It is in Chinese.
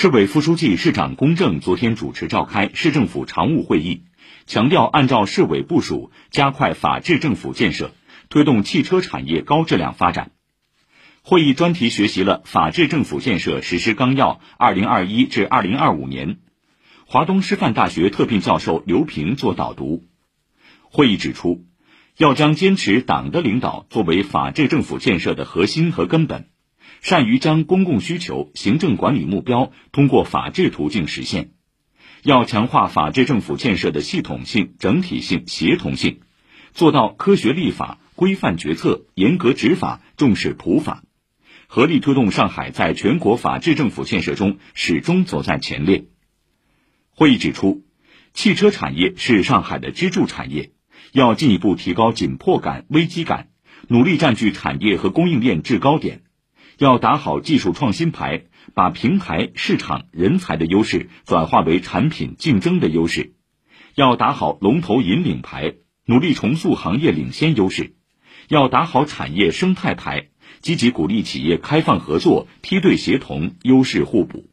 市委副书记、市长龚正昨天主持召开市政府常务会议，强调按照市委部署，加快法治政府建设，推动汽车产业高质量发展。会议专题学习了《法治政府建设实施纲要（二零二一至二零二五年）》，华东师范大学特聘教授刘平作导读。会议指出，要将坚持党的领导作为法治政府建设的核心和根本。善于将公共需求、行政管理目标通过法治途径实现，要强化法治政府建设的系统性、整体性、协同性，做到科学立法、规范决策、严格执法、重视普法，合力推动上海在全国法治政府建设中始终走在前列。会议指出，汽车产业是上海的支柱产业，要进一步提高紧迫感、危机感，努力占据产业和供应链制高点。要打好技术创新牌，把平台、市场、人才的优势转化为产品竞争的优势；要打好龙头引领牌，努力重塑行业领先优势；要打好产业生态牌，积极鼓励企业开放合作、梯队协同、优势互补。